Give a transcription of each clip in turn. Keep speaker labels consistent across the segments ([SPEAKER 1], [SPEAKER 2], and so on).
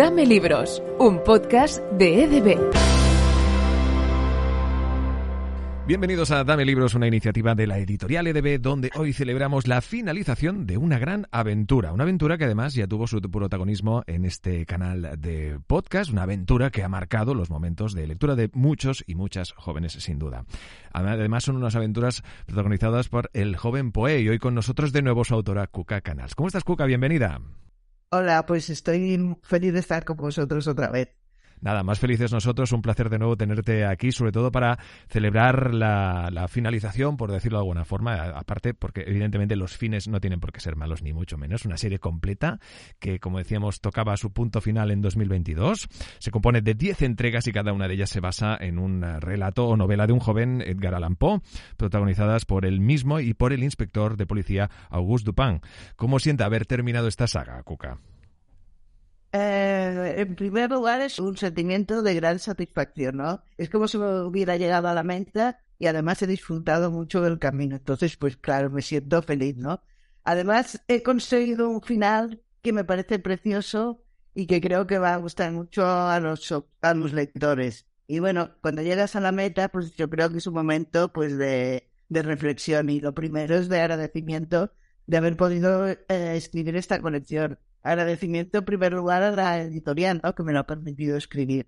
[SPEAKER 1] Dame Libros, un podcast de EDB.
[SPEAKER 2] Bienvenidos a Dame Libros, una iniciativa de la editorial EDB, donde hoy celebramos la finalización de una gran aventura. Una aventura que además ya tuvo su protagonismo en este canal de podcast, una aventura que ha marcado los momentos de lectura de muchos y muchas jóvenes, sin duda. Además, son unas aventuras protagonizadas por el joven Poe y hoy con nosotros de nuevo su autora, Cuca Canals. ¿Cómo estás, Cuca? Bienvenida.
[SPEAKER 3] Hola, pues estoy feliz de estar con vosotros otra vez.
[SPEAKER 2] Nada, más felices nosotros, un placer de nuevo tenerte aquí, sobre todo para celebrar la, finalización, por decirlo de alguna forma, aparte porque evidentemente los fines no tienen por qué ser malos ni mucho menos, una serie completa que como decíamos tocaba su punto final en 2022, se compone de 10 entregas y cada una de ellas se basa en un relato o novela de un joven Edgar Allan Poe, protagonizadas por él mismo y por el inspector de policía Auguste Dupin. ¿Cómo siente haber terminado esta saga, Cuca?
[SPEAKER 3] Eh, en primer lugar, es un sentimiento de gran satisfacción, ¿no? Es como si me hubiera llegado a la mente y además he disfrutado mucho del camino. Entonces, pues claro, me siento feliz, ¿no? Además, he conseguido un final que me parece precioso y que creo que va a gustar mucho a los, a los lectores. Y bueno, cuando llegas a la meta, pues yo creo que es un momento pues de, de reflexión y lo primero es de agradecimiento de haber podido eh, escribir esta colección agradecimiento en primer lugar a la editorial, ¿no? Que me lo ha permitido escribir.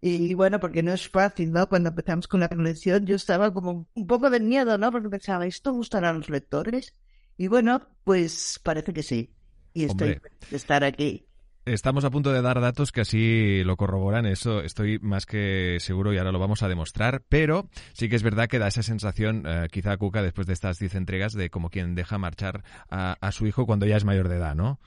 [SPEAKER 3] Y, bueno, porque no es fácil, ¿no? Cuando empezamos con la colección yo estaba como un poco de miedo, ¿no? Porque pensaba, ¿esto gustará a los lectores? Y bueno, pues parece que sí. Y estoy de estar aquí.
[SPEAKER 2] Estamos a punto de dar datos que así lo corroboran, eso estoy más que seguro y ahora lo vamos a demostrar, pero sí que es verdad que da esa sensación, eh, quizá Cuca, después de estas 10 entregas, de como quien deja marchar a, a, su hijo cuando ya es mayor de edad, ¿no?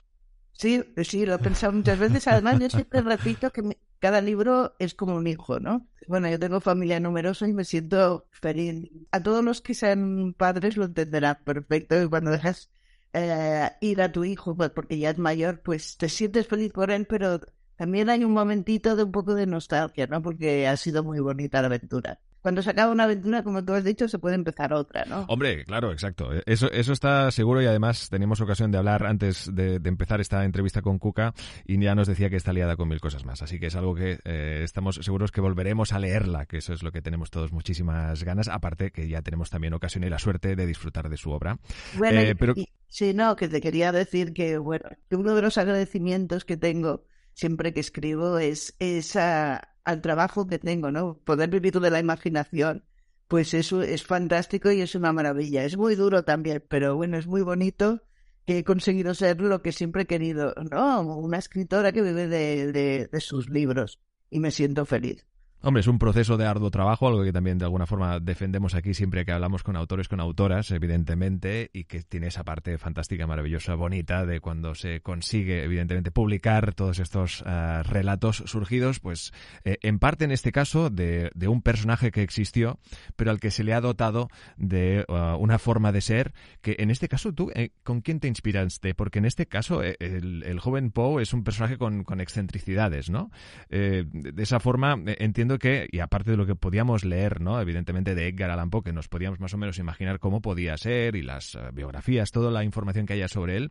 [SPEAKER 3] Sí, sí, lo he pensado muchas veces. Además, yo siempre repito que cada libro es como un hijo, ¿no? Bueno, yo tengo familia numerosa y me siento feliz. A todos los que sean padres lo entenderán perfecto. Y cuando dejas eh, ir a tu hijo, pues porque ya es mayor, pues te sientes feliz por él, pero también hay un momentito de un poco de nostalgia, ¿no? Porque ha sido muy bonita la aventura cuando se acaba una aventura, como tú has dicho, se puede empezar otra, ¿no?
[SPEAKER 2] Hombre, claro, exacto. Eso, eso está seguro y además tenemos ocasión de hablar antes de, empezar esta entrevista con Cuca y ya nos decía que está liada con mil cosas más. Así que es algo que eh, estamos seguros que volveremos a leerla, que eso es lo que tenemos todos muchísimas ganas. Aparte que ya tenemos también ocasión y la suerte de disfrutar de su obra.
[SPEAKER 3] Bueno, eh, pero... sí, no, que te quería decir que, bueno, que uno de los agradecimientos que tengo siempre que escribo es esa al trabajo que tengo, ¿no? Poder vivir de la imaginación, pues eso es fantástico y es una maravilla. Es muy duro también, pero bueno, es muy bonito que he conseguido ser lo que siempre he querido, ¿no? Una escritora que vive de, de sus libros y me siento feliz.
[SPEAKER 2] Hombre, es un proceso de arduo trabajo, algo que también de alguna forma defendemos aquí siempre que hablamos con autores, con autoras, evidentemente, y que tiene esa parte fantástica, maravillosa, bonita de cuando se consigue, evidentemente, publicar todos estos eh, relatos surgidos, pues eh, en parte en este caso de, un personaje que existió, pero al que se le ha dotado de uh, una forma de ser, que en este caso tú, eh, ¿con quién te inspiraste? Porque en este caso el, joven Poe es un personaje con excentricidades, ¿no? de esa forma entiendo que, y aparte de lo que podíamos leer, ¿no? Evidentemente de Edgar Allan Poe, que nos podíamos más o menos imaginar cómo podía ser y las eh, biografías, toda la información que haya sobre él,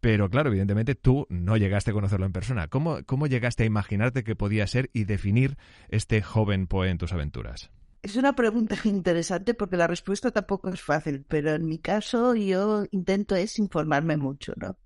[SPEAKER 2] pero claro, evidentemente tú no llegaste a conocerlo en persona. ¿Cómo, ¿Cómo llegaste a imaginarte que podía ser y definir este joven Poe en tus aventuras?
[SPEAKER 3] Es una pregunta interesante porque la respuesta tampoco es fácil, pero en mi caso yo intento es informarme mucho, ¿no?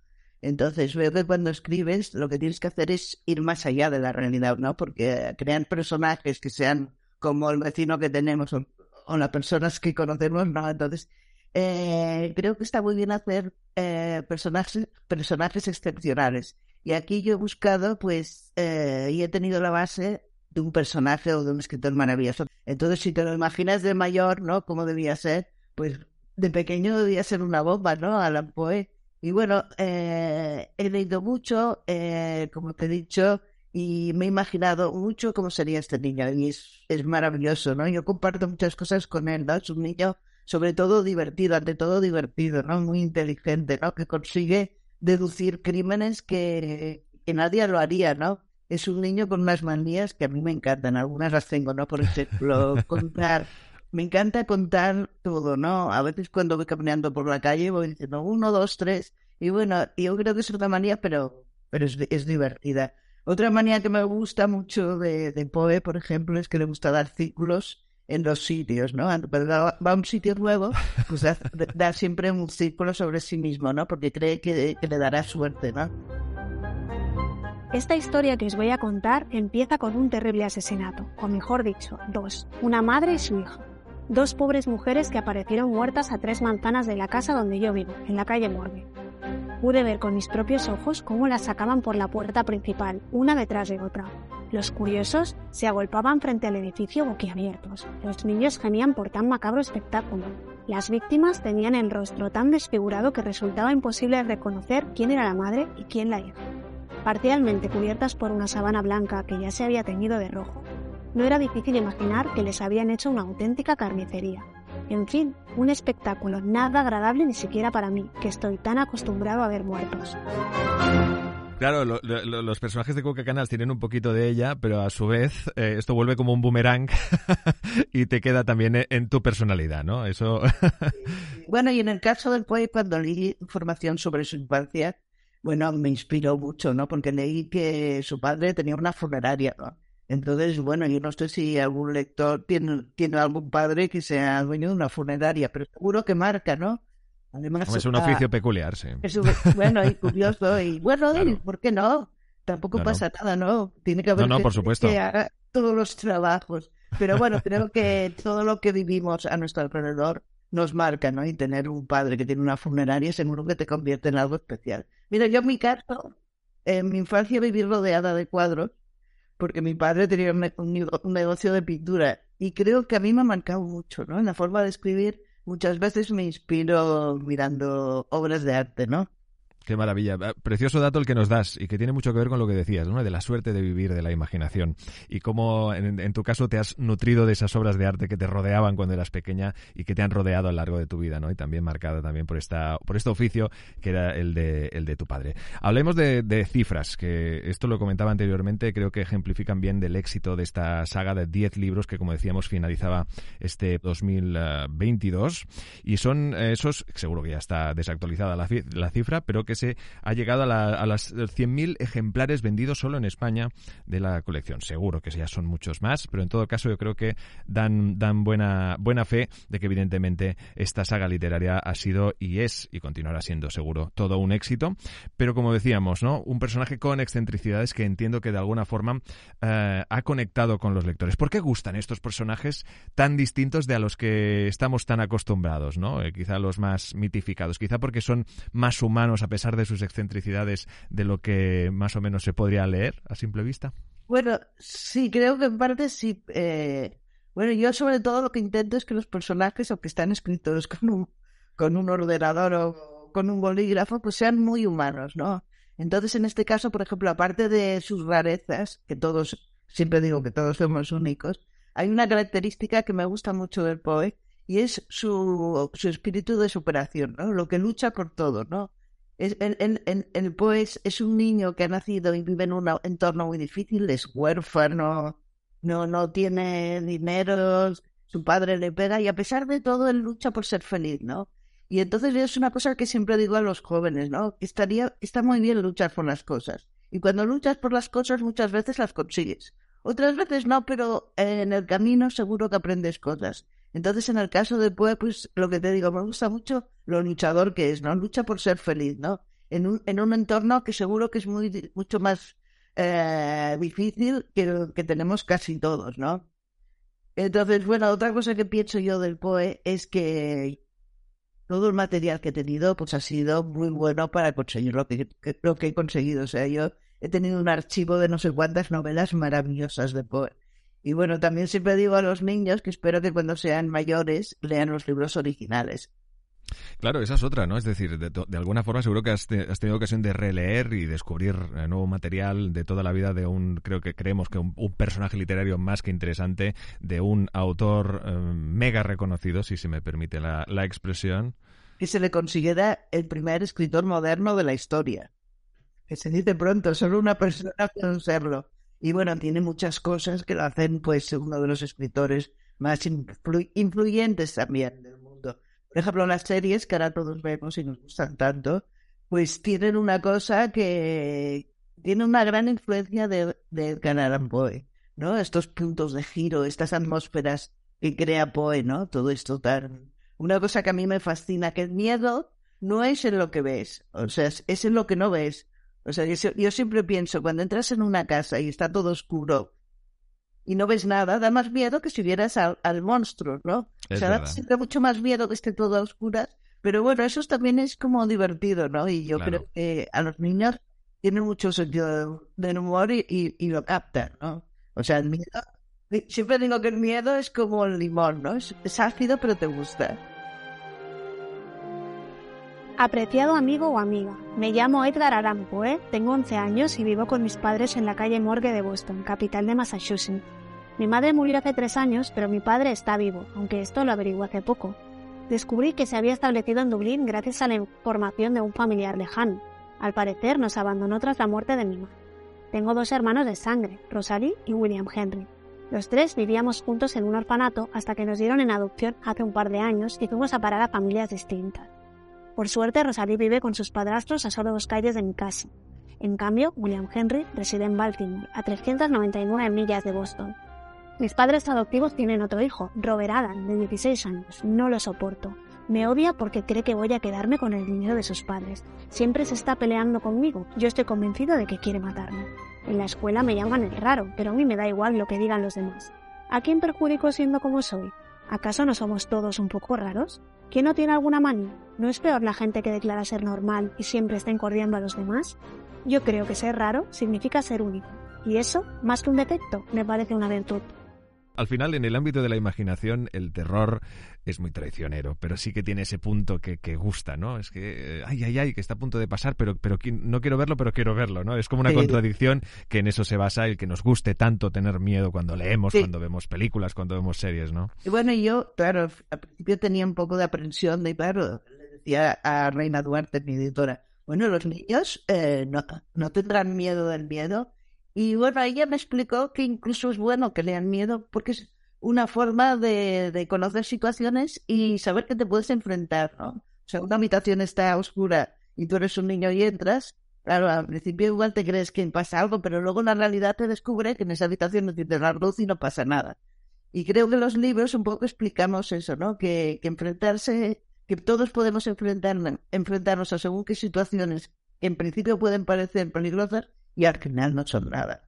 [SPEAKER 3] Entonces veo que cuando escribes lo que tienes que hacer es ir más allá de la realidad, ¿no? Porque crean personajes que sean como el vecino que tenemos o, las personas que conocemos, ¿no? Entonces eh, creo que está muy bien hacer eh, personajes, personajes excepcionales. Y aquí yo he buscado, pues, eh, y he tenido la base de un personaje o de un escritor maravilloso. Entonces, si te lo imaginas de mayor, ¿no? Cómo debía ser, pues de pequeño debía ser una bomba, ¿no? Alan Poe. Y bueno, eh, he leído mucho, eh, como te he dicho, y me he imaginado mucho cómo sería este niño. Y es, es maravilloso, ¿no? Yo comparto muchas cosas con él, ¿no? Es un niño, sobre todo divertido, ante todo divertido, ¿no? Muy inteligente, ¿no? Que consigue deducir crímenes que, que nadie lo haría, ¿no? Es un niño con unas manías que a mí me encantan. Algunas las tengo, ¿no? Por ejemplo, contar me encanta contar todo, ¿no? A veces cuando voy caminando por la calle voy diciendo uno, dos, tres. Y bueno, yo creo que es una manía, pero, pero es, es divertida. Otra manía que me gusta mucho de, de Poe, por ejemplo, es que le gusta dar círculos en los sitios, ¿no? Va a un sitio nuevo, pues da, siempre un círculo sobre sí mismo, ¿no? Porque cree que, que le dará suerte, ¿no?
[SPEAKER 4] Esta historia que os voy a contar empieza con un terrible asesinato, o mejor dicho, dos, una madre y su hija. Dos pobres mujeres que aparecieron muertas a tres manzanas de la casa donde yo vivo, en la calle Morgue. Pude ver con mis propios ojos cómo las sacaban por la puerta principal, una detrás de otra. Los curiosos se agolpaban frente al edificio boquiabiertos. Los niños gemían por tan macabro espectáculo. Las víctimas tenían el rostro tan desfigurado que resultaba imposible reconocer quién era la madre y quién la hija parcialmente cubiertas por una sabana blanca que ya se había teñido de rojo. No era difícil imaginar que les habían hecho una auténtica carnicería. En fin, un espectáculo nada agradable ni siquiera para mí, que estoy tan acostumbrado a ver muertos.
[SPEAKER 2] Claro, los personajes de Coca Canals tienen un poquito de ella, pero a su vez eh, esto vuelve como un boomerang y te queda también en tu personalidad, ¿no? Eso.
[SPEAKER 3] bueno, y en el caso del poeta, cuando leí información sobre su infancia, bueno, me inspiró mucho, ¿no? Porque leí que su padre tenía una funeraria, ¿no? Entonces, bueno, yo no sé si algún lector tiene, tiene algún padre que sea dueño de una funeraria, pero seguro que marca, ¿no?
[SPEAKER 2] Además, es un oficio peculiar, sí.
[SPEAKER 3] Es bueno y curioso, y bueno, ¿por qué no? Tampoco pasa nada, ¿no? Tiene que haber
[SPEAKER 2] no, no, por supuesto.
[SPEAKER 3] que haga todos los trabajos. Pero bueno, creo que todo lo que vivimos a nuestro alrededor nos marca, ¿no? Y tener un padre que tiene una funeraria seguro que te convierte en algo especial. Mira, yo en mi caso, en mi infancia viví rodeada de cuadros, porque mi padre tenía un, negocio de pintura y creo que a mí me ha marcado mucho, ¿no? En la forma de escribir, muchas veces me inspiro mirando obras de arte, ¿no?
[SPEAKER 2] Qué maravilla. Ah, precioso dato el que nos das y que tiene mucho que ver con lo que decías, ¿no? de la suerte de vivir de la imaginación y cómo en, tu caso te has nutrido de esas obras de arte que te rodeaban cuando eras pequeña y que te han rodeado a lo largo de tu vida, ¿no? Y también marcada también por esta por este oficio que era el de el de tu padre. Hablemos de, cifras, que esto lo comentaba anteriormente, creo que ejemplifican bien del éxito de esta saga de 10 libros que como decíamos finalizaba este 2022 y son esos, seguro que ya está desactualizada la, la cifra, pero que se ha llegado a, a las 100.000 ejemplares vendidos solo en España de la colección. Seguro que ya son muchos más, pero en todo caso yo creo que dan, dan buena, buena fe de que evidentemente esta saga literaria ha sido y es y continuará siendo seguro todo un éxito. Pero como decíamos, ¿no? Un personaje con excentricidades que entiendo que de alguna forma eh, ha conectado con los lectores. ¿Por qué gustan estos personajes tan distintos de a los que estamos tan acostumbrados, ¿no? Eh, quizá los más mitificados, quizá porque son más humanos a pesar de sus excentricidades de lo que más o menos se podría leer a simple vista?
[SPEAKER 3] Bueno, sí, creo que en parte sí. Eh, bueno, yo sobre todo lo que intento es que los personajes, aunque están escritos con un, con un ordenador o con un bolígrafo, pues sean muy humanos, ¿no? Entonces, en este caso, por ejemplo, aparte de sus rarezas, que todos, siempre digo que todos somos únicos, hay una característica que me gusta mucho del Poe y es su, su espíritu de superación, ¿no? Lo que lucha por todo, ¿no? Es, el pues es un niño que ha nacido y vive en un entorno muy difícil, es huérfano, no, no tiene dinero, su padre le pega y a pesar de todo él lucha por ser feliz, ¿no? Y entonces es una cosa que siempre digo a los jóvenes, ¿no? Estaría, está muy bien luchar por las cosas. Y cuando luchas por las cosas muchas veces las consigues. Otras veces no, pero en el camino seguro que aprendes cosas. Entonces, en el caso de Poe, pues lo que te digo, me gusta mucho lo luchador que es, ¿no? Lucha por ser feliz, ¿no? En un, en un entorno que seguro que es muy, mucho más eh, difícil que que tenemos casi todos, ¿no? Entonces, bueno, otra cosa que pienso yo del Poe es que todo el material que he tenido, pues ha sido muy bueno para conseguir lo que, lo que he conseguido. O sea, yo he tenido un archivo de no sé cuántas novelas maravillosas de Poe. Y bueno, también siempre digo a los niños que espero que cuando sean mayores lean los libros originales.
[SPEAKER 2] Claro, esa es otra, ¿no? Es decir, de, alguna forma seguro que has, tenido ocasión de releer y descubrir eh, nuevo material de toda la vida de un, creo que creemos que un, personaje literario más que interesante, de un autor eh, mega reconocido, si se me permite la, la expresión.
[SPEAKER 3] Que se le considera el primer escritor moderno de la historia. Que se dice pronto, solo una persona puede serlo. Y bueno, tiene muchas cosas que lo hacen pues uno de los escritores más influyentes también del mundo. Por ejemplo, las series que ahora todos vemos y nos gustan tanto, pues tienen una cosa que, tiene una gran influencia de, de Edgar Allan Poe, ¿no? Estos puntos de giro, estas atmósferas que crea Poe, ¿no? Todo esto tan... Una cosa que a mí me fascina, que el miedo no es en lo que ves, o sea, es en lo que no ves. O sea, yo, siempre pienso, cuando entras en una casa y está todo oscuro y no ves nada, da más miedo que si vieras al, monstruo, ¿no? o sea, da mucho más miedo que esté todo a oscuras. Pero bueno, eso también es como divertido, ¿no? Y yo creo que a los niños tienen mucho sentido del humor y, y, lo captan, ¿no? O sea, el miedo, siempre digo que el miedo es como el limón, ¿no? es ácido, pero te gusta.
[SPEAKER 4] Apreciado amigo o amiga, me llamo Edgar Allan Poe, tengo 11 años y vivo con mis padres en la calle Morgue de Boston, capital de Massachusetts. Mi madre murió hace tres años, pero mi padre está vivo, aunque esto lo averigué hace poco. Descubrí que se había establecido en Dublín gracias a la información de un familiar lejano. Al parecer nos abandonó tras la muerte de mi madre. Tengo dos hermanos de sangre, Rosalie y William Henry. Los tres vivíamos juntos en un orfanato hasta que nos dieron en adopción hace un par de años y fuimos a parar a familias distintas. Por suerte, Rosalie vive con sus padrastros a solo dos calles de mi casa. En cambio, William Henry reside en Baltimore, a 399 millas de Boston. Mis padres adoptivos tienen otro hijo, Robert Adam, de 16 años. No lo soporto. Me odia porque cree que voy a quedarme con el dinero de sus padres. Siempre se está peleando conmigo. Yo estoy convencido de que quiere matarme. En la escuela me llaman el raro, pero a mí me da igual lo que digan los demás. ¿A quién perjudico siendo como soy? ¿Acaso no somos todos un poco raros? ¿Quién no tiene alguna manía? ¿No es peor la gente que declara ser normal y siempre está encordiando a los demás? Yo creo que ser raro significa ser único. Y eso, más que un defecto, me parece una virtud.
[SPEAKER 2] Al final, en el ámbito de la imaginación, el terror es muy traicionero, pero sí que tiene ese punto que, gusta, ¿no? Es que, eh, ay, ay, ay, que está a punto de pasar, pero, pero no quiero verlo, pero quiero verlo, ¿no? Es como una contradicción que en eso se basa el que nos guste tanto tener miedo cuando leemos, cuando vemos películas, cuando vemos series, ¿no?
[SPEAKER 3] Y bueno, yo, claro, al principio tenía un poco de aprensión de, claro, le decía a Reina Duarte, mi editora, bueno, los niños eh, no, no tendrán miedo del miedo y bueno, ella me explicó que incluso es bueno que lean miedo porque es una forma de, conocer situaciones y saber que te puedes enfrentar, ¿no? O sea, una habitación está oscura y tú eres un niño y entras, claro, al principio igual te crees que pasa algo, pero luego la realidad te descubre que en esa habitación no tienes la luz y no pasa nada. Y creo que los libros un poco explicamos eso, ¿no? Que, que enfrentarse, que todos podemos enfrentarnos, enfrentarnos a según qué situaciones que en principio pueden parecer peligrosas y al final no son nada.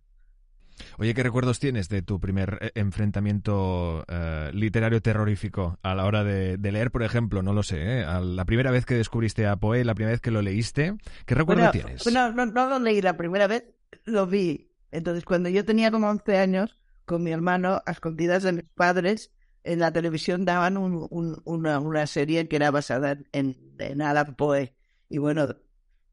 [SPEAKER 2] Oye, ¿qué recuerdos tienes de tu primer eh, enfrentamiento eh, literario terrorífico a la hora de, leer, por ejemplo? No lo sé, ¿eh? la primera vez que descubriste a Poe, la primera vez que lo leíste, ¿qué recuerdo tienes?
[SPEAKER 3] Bueno, no, no, lo leí la primera vez, lo vi. Entonces, cuando yo tenía como 11 años, con mi hermano, a escondidas de mis padres, en la televisión daban una, serie que era basada en, en Alan Poe. Y bueno,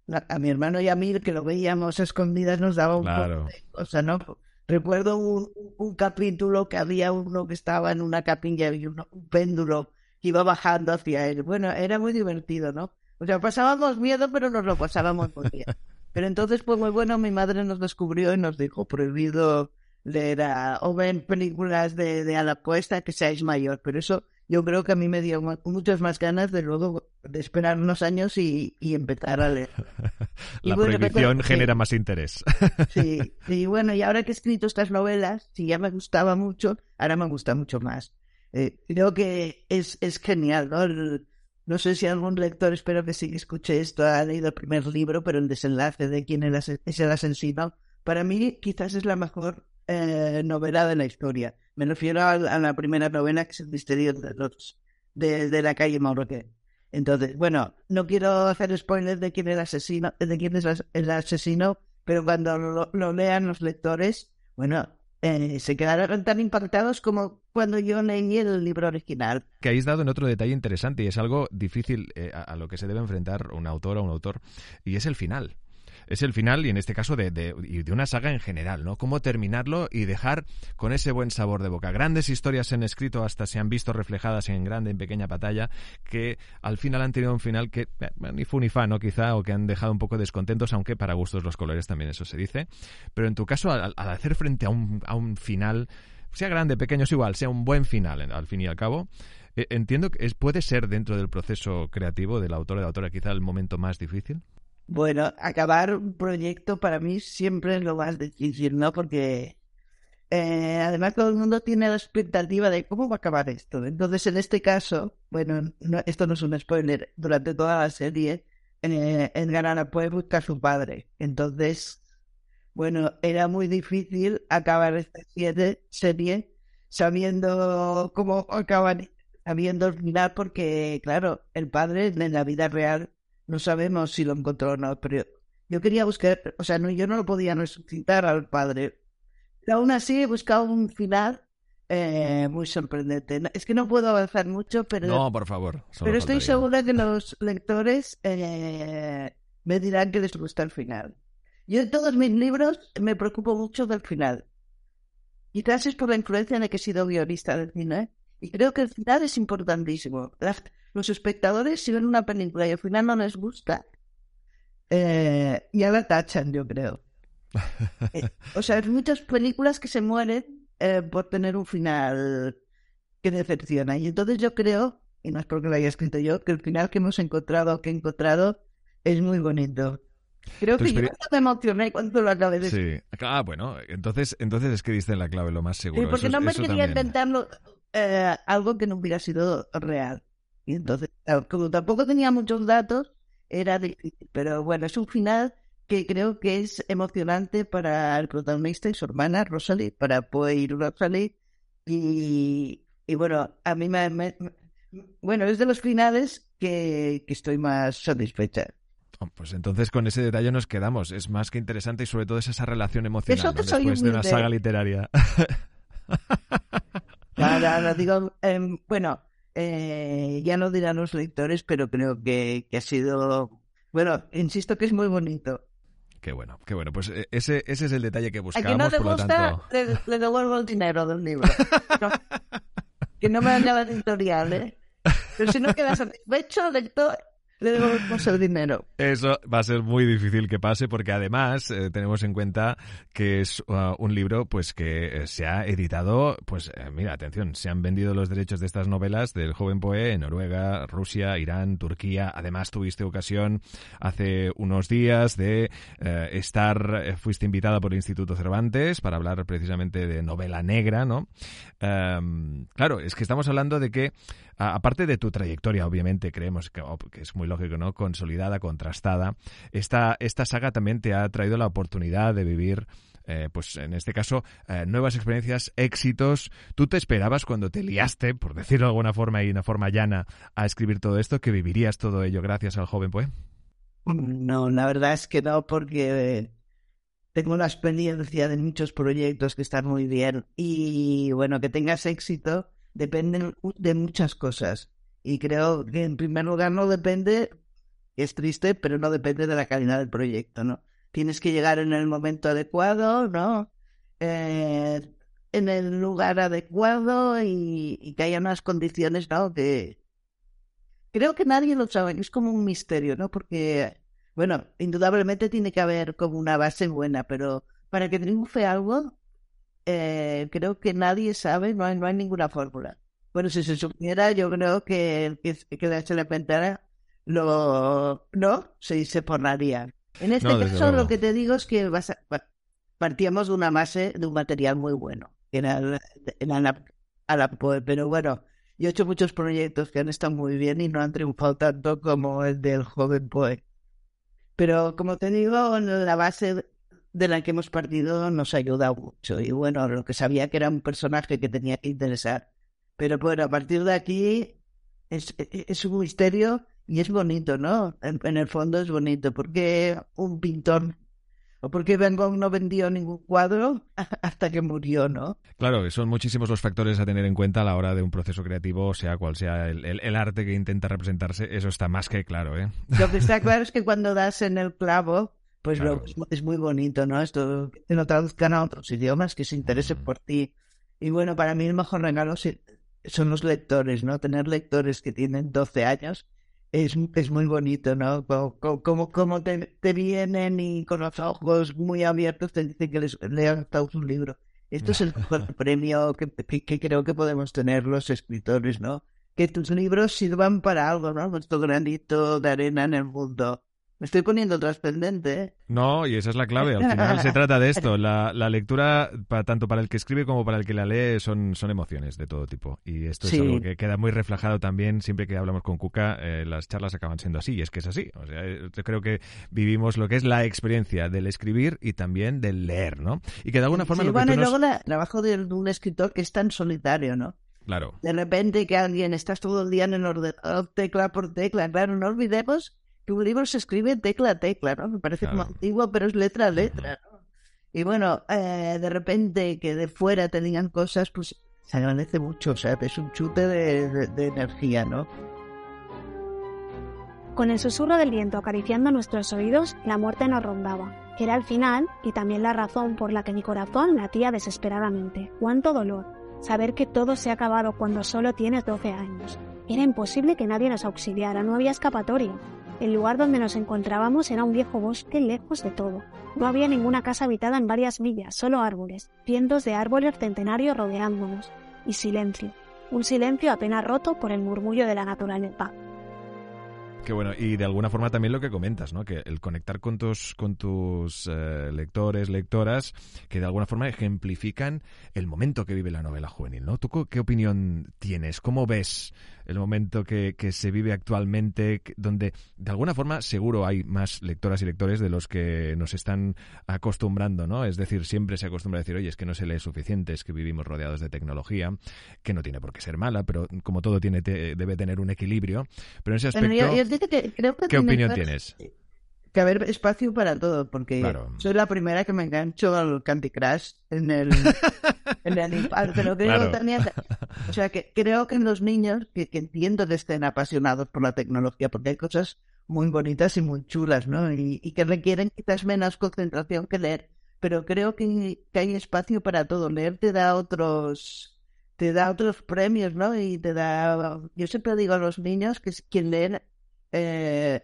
[SPEAKER 3] a mi hermano y a mí, que lo veíamos escondidas, nos daba un claro. O sea, ¿no? Recuerdo un, capítulo que había uno que estaba en una capilla y un, péndulo que iba bajando hacia él. Bueno, era muy divertido, ¿no? O sea, pasábamos miedo, pero nos lo pasábamos muy bien. Pero entonces, pues muy bueno, mi madre nos descubrió y nos dijo, prohibido leer a, o ver películas de, de a la puesta que seáis mayor. Pero eso yo creo que a mí me dio muchas más ganas de luego de esperar unos años y, empezar a leer.
[SPEAKER 2] La prohibición genera más interés.
[SPEAKER 3] sí, y bueno, y ahora que he escrito estas novelas, si ya me gustaba mucho, ahora me gusta mucho más. Eh, creo que es, es genial, ¿no? no sé si algún lector, espero que sí escuche esto, ha leído el primer libro, pero el desenlace de quién es el asesino, para mí quizás es la mejor eh, novela de la historia. Me refiero a, la primera novela que es el misterio de, los, de, la calle Maurroque. Entonces, bueno, no quiero hacer spoilers de quién es el asesino, de quién es el asesino, pero cuando lo, lean los lectores, bueno, eh, se quedarán tan impactados como cuando yo leí el libro original.
[SPEAKER 2] Que habéis dado en otro detalle interesante y es algo difícil eh, a, a, lo que se debe enfrentar un autor o un autor, y es el final es el final y en este caso de, de, de, una saga en general, ¿no? Cómo terminarlo y dejar con ese buen sabor de boca. Grandes historias se han escrito, hasta se han visto reflejadas en grande, en pequeña pantalla, que al final han tenido un final que eh, ni fu ni fa, ¿no? Quizá, o que han dejado un poco descontentos, aunque para gustos los colores también eso se dice. Pero en tu caso, al, hacer frente a un, a un final, sea grande, pequeño, es igual, sea un buen final, al fin y al cabo, eh, entiendo que es, puede ser dentro del proceso creativo del autor o de la autora quizá el momento más difícil.
[SPEAKER 3] Bueno, acabar un proyecto para mí siempre es lo más difícil, ¿no? Porque eh, además todo el mundo tiene la expectativa de cómo va a acabar esto. Entonces, en este caso, bueno, esto no es un spoiler, durante toda la serie, eh, Edgar Allan Poe busca a su padre. Entonces, bueno, era muy difícil acabar esta serie sabiendo cómo acaban, sabiendo el final, porque, claro, el padre en la vida real no sabemos si lo encontró o no, pero yo quería buscar, o sea, no, yo no lo podía resucitar al padre. Pero aún así he buscado un final eh, muy sorprendente. Es que no puedo avanzar mucho, pero...
[SPEAKER 2] No, por favor.
[SPEAKER 3] Pero estoy segura que los lectores eh, me dirán que les gusta el final. Yo en todos mis libros me preocupo mucho del final. Quizás es por la influencia de que he sido guionista del cine. Y creo que el final es importantísimo. Los espectadores, si ven una película y al final no les gusta, eh, ya la tachan, yo creo. Eh, o sea, hay muchas películas que se mueren eh, por tener un final que decepciona. Y entonces yo creo, y no es porque lo haya escrito yo, que el final que hemos encontrado, que he encontrado, es muy bonito. Creo que yo me emocioné cuando lo acabé de
[SPEAKER 2] Sí, ah, bueno, entonces, entonces es que diste la clave lo más seguro.
[SPEAKER 3] Sí, porque no me quería intentarlo eh, algo que no hubiera sido real. Y entonces, como tampoco tenía muchos datos, era difícil. Pero bueno, es un final que creo que es emocionante para el protagonista y su hermana, Rosalie, para poder ir Rosalie. Y, y bueno, a mí me, Bueno, es de los finales que, que estoy más satisfecha.
[SPEAKER 2] Oh, pues entonces con ese detalle nos quedamos. Es más que interesante y sobre todo es esa relación emocional después de una saga literaria.
[SPEAKER 3] Ahora, digo, em, bueno, eh, ya no dirán los lectores, pero creo que, ha sido, bueno, insisto que es muy bonito.
[SPEAKER 2] Qué bueno, qué bueno. Pues eh, ese, ese es el detalle que buscamos. A no te por gusta, tanto...
[SPEAKER 3] le, devuelvo el dinero del libro. que no me haga la editorial, ¿eh? Pero si no quedas satisfecho, lector, le devolvemos el dinero.
[SPEAKER 2] Eso va a ser muy difícil que pase porque además eh, tenemos en cuenta que es uh, un libro pues que eh, se ha editado, pues eh, mira, atención, se han vendido los derechos de estas novelas del joven Poe en Noruega, Rusia, Irán, Turquía. Además tuviste ocasión hace unos días de estar, fuiste invitada por el Instituto Cervantes para hablar precisamente de novela negra, ¿no? Em, claro, es que estamos hablando de que aparte de tu trayectoria, obviamente creemos que, que, es muy lógico, ¿no? Consolidada, contrastada, esta, esta saga también te ha traído la oportunidad de vivir eh, pues en este caso, eh, nuevas experiencias, éxitos. ¿Tú te esperabas cuando te liaste, por decirlo de alguna forma y de una forma llana, a escribir todo esto, que vivirías todo ello gracias al joven Poe?
[SPEAKER 3] No, la verdad es que no, porque tengo la experiencia de muchos proyectos que están muy bien y bueno, que tengas éxito depende de muchas cosas. Y creo que en primer lugar no depende, es triste, pero no depende de la calidad del proyecto, ¿no? Tienes que llegar en el momento adecuado, ¿no? Eh, en el lugar adecuado y, que haya unas condiciones, ¿no? Que creo que nadie lo sabe, es como un misterio, ¿no? Porque, bueno, indudablemente tiene que haber como una base buena, pero para que triunfe algo, eh, creo que nadie sabe, no hay, no hay ninguna fórmula. Bueno, si se supiera, yo creo que el que, que la ventana lo no se, se forraría. En este caso, lo que te digo es que vas partíamos de una base de un material muy bueno, que era, poe, pero bueno, yo he hecho muchos proyectos que han estado muy bien y no han triunfado tanto como el del joven Poe. Pero como te digo, la base de la que hemos partido nos ha ayudado mucho. Y bueno, lo que sabía que era un personaje que tenía que interesar. Pero bueno, a partir de aquí es, e, es un misterio y es bonito, ¿no? En, el fondo es bonito. porque un pintor o porque Van Gogh no vendió ningún cuadro hasta que murió, ¿no?
[SPEAKER 2] Claro, son muchísimos los factores a tener en cuenta a la hora de un proceso creativo, sea cual sea el, el, arte que intenta representarse, eso está más que claro, ¿eh?
[SPEAKER 3] Lo que está claro es que cuando das en el clavo, pues es muy bonito, ¿no? Esto que lo traduzcan a otros idiomas, que se interesen por ti. Y bueno, para mí el mejor regalo son los lectores, ¿no? Tener lectores que tienen 12 años es, es muy bonito, ¿no? Como, como, te, te, vienen y con los ojos muy abiertos te dicen que les lean un libro. Esto es el mejor premio que, que, creo que podemos tener los escritores, ¿no? Que tus libros sirvan para algo, ¿no? Nuestro granito de arena en el mundo Me estoy poniendo trascendente, ¿eh?
[SPEAKER 2] No, y esa es la clave. Al final se trata de esto. La, lectura, tanto para el que escribe como para el que la lee, son, son emociones de todo tipo. Y esto es algo que queda muy reflejado también siempre que hablamos con Cuca. Eh, las charlas acaban siendo así, y es que es así. O sea, eh, yo creo que vivimos lo que es la experiencia del escribir y también del leer, ¿no? Y que de alguna forma...
[SPEAKER 3] Sí,
[SPEAKER 2] lo
[SPEAKER 3] bueno,
[SPEAKER 2] y
[SPEAKER 3] luego el trabajo de un escritor que es tan solitario, ¿no?
[SPEAKER 2] Claro.
[SPEAKER 3] De repente que alguien estás todo el día en el ordenador, tecla por tecla. Claro, no olvidemos que un libro se escribe tecla a tecla, ¿no? Me parece como antiguo, pero es letra a letra, ¿no? Y bueno, eh, de repente que de fuera te digan cosas, pues se agradece mucho, o sea, es un chute de, de energía, ¿no?
[SPEAKER 4] Con el susurro del viento acariciando nuestros oídos, la muerte nos rondaba. Era el final y también la razón por la que mi corazón latía desesperadamente. ¡Cuánto dolor! Saber que todo se ha acabado cuando solo tienes 12 años. Era imposible que nadie nos auxiliara, no había escapatoria. El lugar donde nos encontrábamos era un viejo bosque lejos de todo. No había ninguna casa habitada en varias millas, solo árboles, cientos de árboles centenarios rodeándonos, y silencio, un silencio apenas roto por el murmullo de la naturaleza.
[SPEAKER 2] Qué bueno, y de alguna forma también lo que comentas, ¿no? Que el conectar con tus, con tus eh, lectores, lectoras, que de alguna forma ejemplifican el momento que vive la novela juvenil, ¿no? ¿Tú qué opinión tienes? ¿Cómo ves el momento que, que, se vive actualmente, donde de alguna forma seguro hay más lectoras y lectores de los que nos están acostumbrando, ¿no? Es decir, siempre se acostumbra a decir, oye, es que no se lee suficiente, es que vivimos rodeados de tecnología, que no tiene por qué ser mala, pero como todo tiene debe tener un equilibrio. Pero en ese aspecto, ¿qué opinión tienes?
[SPEAKER 3] Que haber espacio para todo, porque soy la primera que me engancho al Candy Crush en el, en el pero creo también, o sea, que creo que los niños, que, entiendo que estén apasionados por la tecnología, porque hay cosas muy bonitas y muy chulas, ¿no? Y, que requieren quizás menos concentración que leer, pero creo que, hay espacio para todo. Leer te da otros, te da otros premios, ¿no? Y te da, yo siempre digo a los niños que quien lee eh,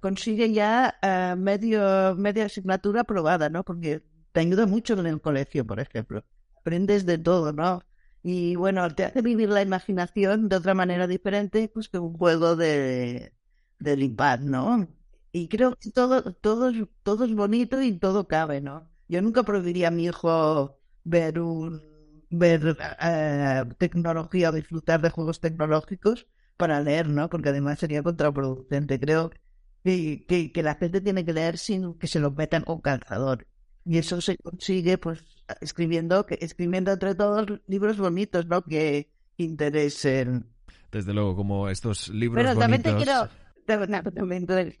[SPEAKER 3] consigue ya uh, medio, media asignatura aprobada, ¿no? Porque te ayuda mucho en el colegio, por ejemplo. Aprendes de todo, ¿no? Y bueno, te hace vivir la imaginación de otra manera diferente pues que un juego de, del iPad, ¿no? Y creo que todo, todo, todo es bonito y todo cabe, ¿no? Yo nunca prohibiría a mi hijo ver un ver uh, tecnología o disfrutar de juegos tecnológicos para leer, ¿no? Porque además sería contraproducente. Creo que, la gente tiene que leer sin que se lo metan con calzador. Y eso se consigue pues escribiendo, que, escribiendo entre todos libros bonitos, ¿no? Que interesen.
[SPEAKER 2] Desde luego, como estos libros Pero
[SPEAKER 3] también
[SPEAKER 2] te
[SPEAKER 3] quiero...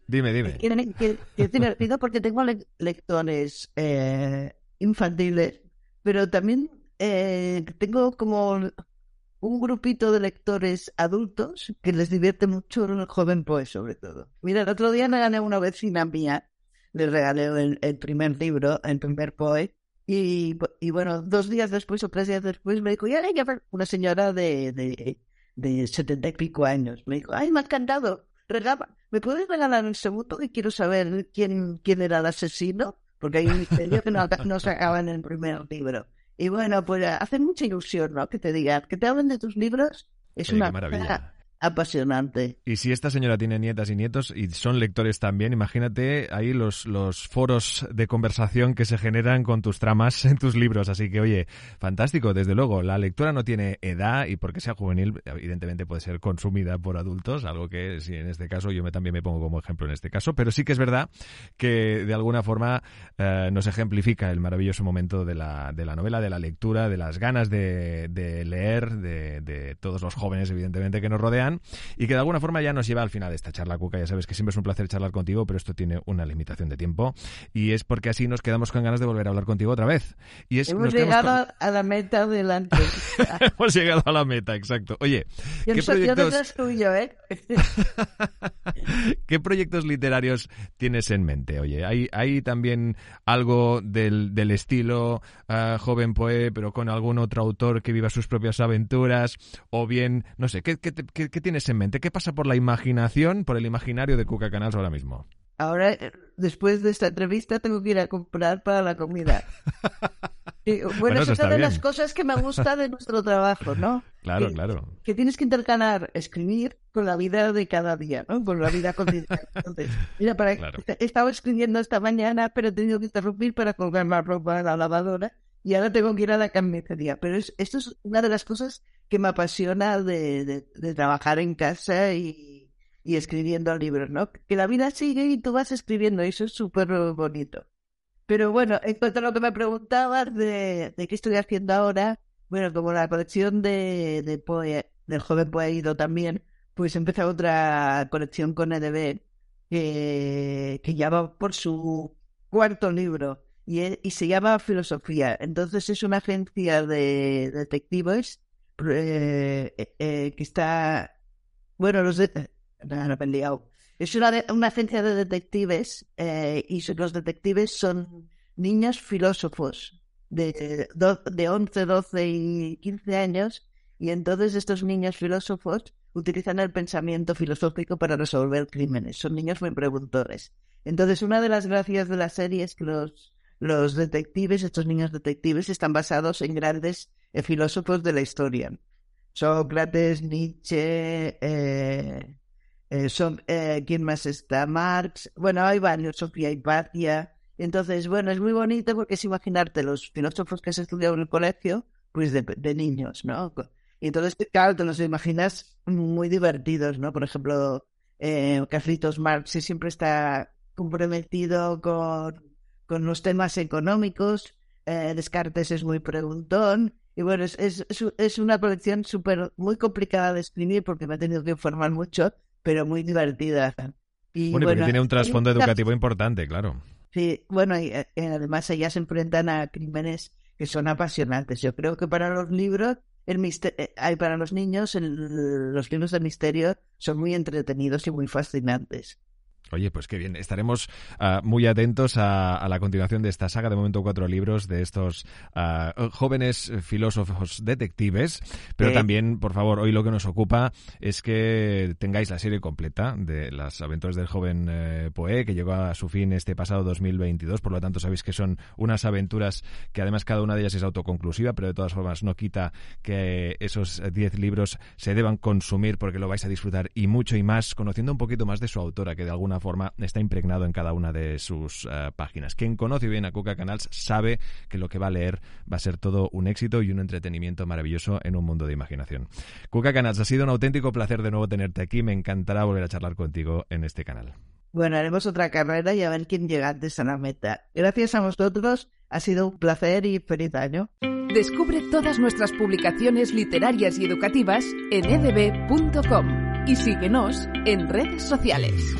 [SPEAKER 2] dime, dime.
[SPEAKER 3] Que, es divertido porque tengo lectores eh, infantiles, pero también eh, tengo como un grupito de lectores adultos que les divierte mucho el joven poe, sobre todo. Mira, el otro día me gané una vecina mía, le regalé el, primer libro, el primer poe, y, y, bueno, dos días después o tres días después me dijo, ya hay una señora de, de, de setenta y pico años. Me dijo, ay, me ha encantado. Regala, ¿Me puedes regalar un segundo que quiero saber quién, quién era el asesino? Porque hay un misterio que no, no se acaba en el primer libro. Y bueno, pues hace mucha ilusión, ¿no? Que te digan, que te hablen de tus libros. Es una maravilla apasionante.
[SPEAKER 2] Y si esta señora tiene nietas y nietos y son lectores también, imagínate ahí los, los foros de conversación que se generan con tus tramas en tus libros. Así que, oye, fantástico, desde luego. La lectura no tiene edad y porque sea juvenil, evidentemente puede ser consumida por adultos, algo que si en este caso yo me, también me pongo como ejemplo en este caso, pero sí que es verdad que de alguna forma eh, nos ejemplifica el maravilloso momento de la, de la novela, de la lectura, de las ganas de, leer, de todos los jóvenes, evidentemente, que nos rodean y que de alguna forma ya nos lleva al final de esta charla, Cuca. Ya sabes que siempre es un placer charlar contigo, pero esto tiene una limitación de tiempo y es porque así nos quedamos con ganas de volver a hablar contigo otra vez. Y es,
[SPEAKER 3] Hemos llegado a la meta delante.
[SPEAKER 2] Hemos llegado a la meta, exacto. Oye,
[SPEAKER 3] ¿qué proyectos... tuyo, ¿eh?
[SPEAKER 2] ¿Qué proyectos literarios tienes en mente? Oye, ¿hay, hay también algo del, del estilo uh, joven poe, pero con algún otro autor que viva sus propias aventuras? O bien, no sé, ¿qué, qué, qué, ¿qué tienes en mente? ¿Qué pasa por la imaginación, por el imaginario de Cuca Canals ahora mismo?
[SPEAKER 3] Ahora, después de esta entrevista, tengo que ir a comprar para la comida. bueno, es una de las cosas que me gusta de nuestro trabajo, ¿no?
[SPEAKER 2] Claro, claro.
[SPEAKER 3] Que tienes que intercalar escribir con la vida de cada día, ¿no? Con la vida cotidiana. Entonces, mira, para, he estado escribiendo esta mañana, pero he tenido que interrumpir para colgar la ropa a la lavadora y ahora tengo que ir a la carnicería. Pero es, esto es una de las cosas que me apasiona de, de, trabajar en casa y, y, escribiendo libros, ¿no? Que la vida sigue y tú vas escribiendo, y eso es súper bonito. Pero bueno, en cuanto a lo que me preguntabas de, de qué estoy haciendo ahora, bueno, como la colección de, de Poe, del joven Poe también, pues empezó otra colección con EDB que, que ya va por su cuarto libro y, y, se llama Filosofía. Entonces es una agencia de detectives eh, eh, que está, bueno, los de, Es una, una agencia de detectives eh, y los detectives son niños filósofos de, de 11, 12 y 15 años y entonces estos niños filósofos utilizan el pensamiento filosófico para resolver crímenes. Son niños muy preguntores. Entonces, una de las gracias de la serie es que los, los detectives, estos niños detectives, están basados en grandes eh, filósofos de la historia. Sócrates, Nietzsche, eh, eh, son, ¿quién más está? Marx. Bueno, hay varios, Sofía Hipatia. Entonces, bueno, es muy bonito porque es imaginarte los filósofos que has estudiado en el colegio, pues de, de niños, ¿no? Y entonces, claro, te los imaginas muy divertidos, ¿no? Por ejemplo, eh, Carlitos Marx siempre está comprometido con, con los temas económicos, eh, Descartes es muy preguntón, y bueno, es, es, es una colección súper, muy complicada de escribir porque me ha tenido que informar mucho, pero muy divertida.
[SPEAKER 2] Y, bueno, porque tiene un trasfondo educativo importante, claro.
[SPEAKER 3] Sí, bueno, y, además ellas se enfrentan a crímenes que son apasionantes. Yo creo que para los libros, el eh, hay para los niños, los libros de misterio son muy entretenidos y muy fascinantes.
[SPEAKER 2] Oye, pues qué bien. Estaremos ah, muy atentos a, la continuación de esta saga. De momento, cuatro libros de estos ah, jóvenes filósofos detectives. Pero también, por favor, hoy lo que nos ocupa es que tengáis la serie completa de las aventuras del joven eh, Poe, que llegó a su fin este pasado 2022. Por lo tanto, sabéis que son unas aventuras que además cada una de ellas es autoconclusiva, pero de todas formas no quita que esos diez libros se deban consumir porque lo vais a disfrutar y mucho y más, conociendo un poquito más de su autora, que de alguna forma está impregnado en cada una de sus eh, páginas. Quien conoce bien a Cuca Canals sabe que lo que va a leer va a ser todo un éxito y un entretenimiento maravilloso en un mundo de imaginación. Cuca Canals, ha sido un auténtico placer de nuevo tenerte aquí. Me encantará volver a charlar contigo en este canal.
[SPEAKER 3] Bueno, haremos otra carrera y a ver quién llega antes a la meta. Gracias a vosotros, ha sido un placer y feliz año.
[SPEAKER 1] Descubre todas nuestras publicaciones literarias y educativas en edb.com y síguenos en redes sociales.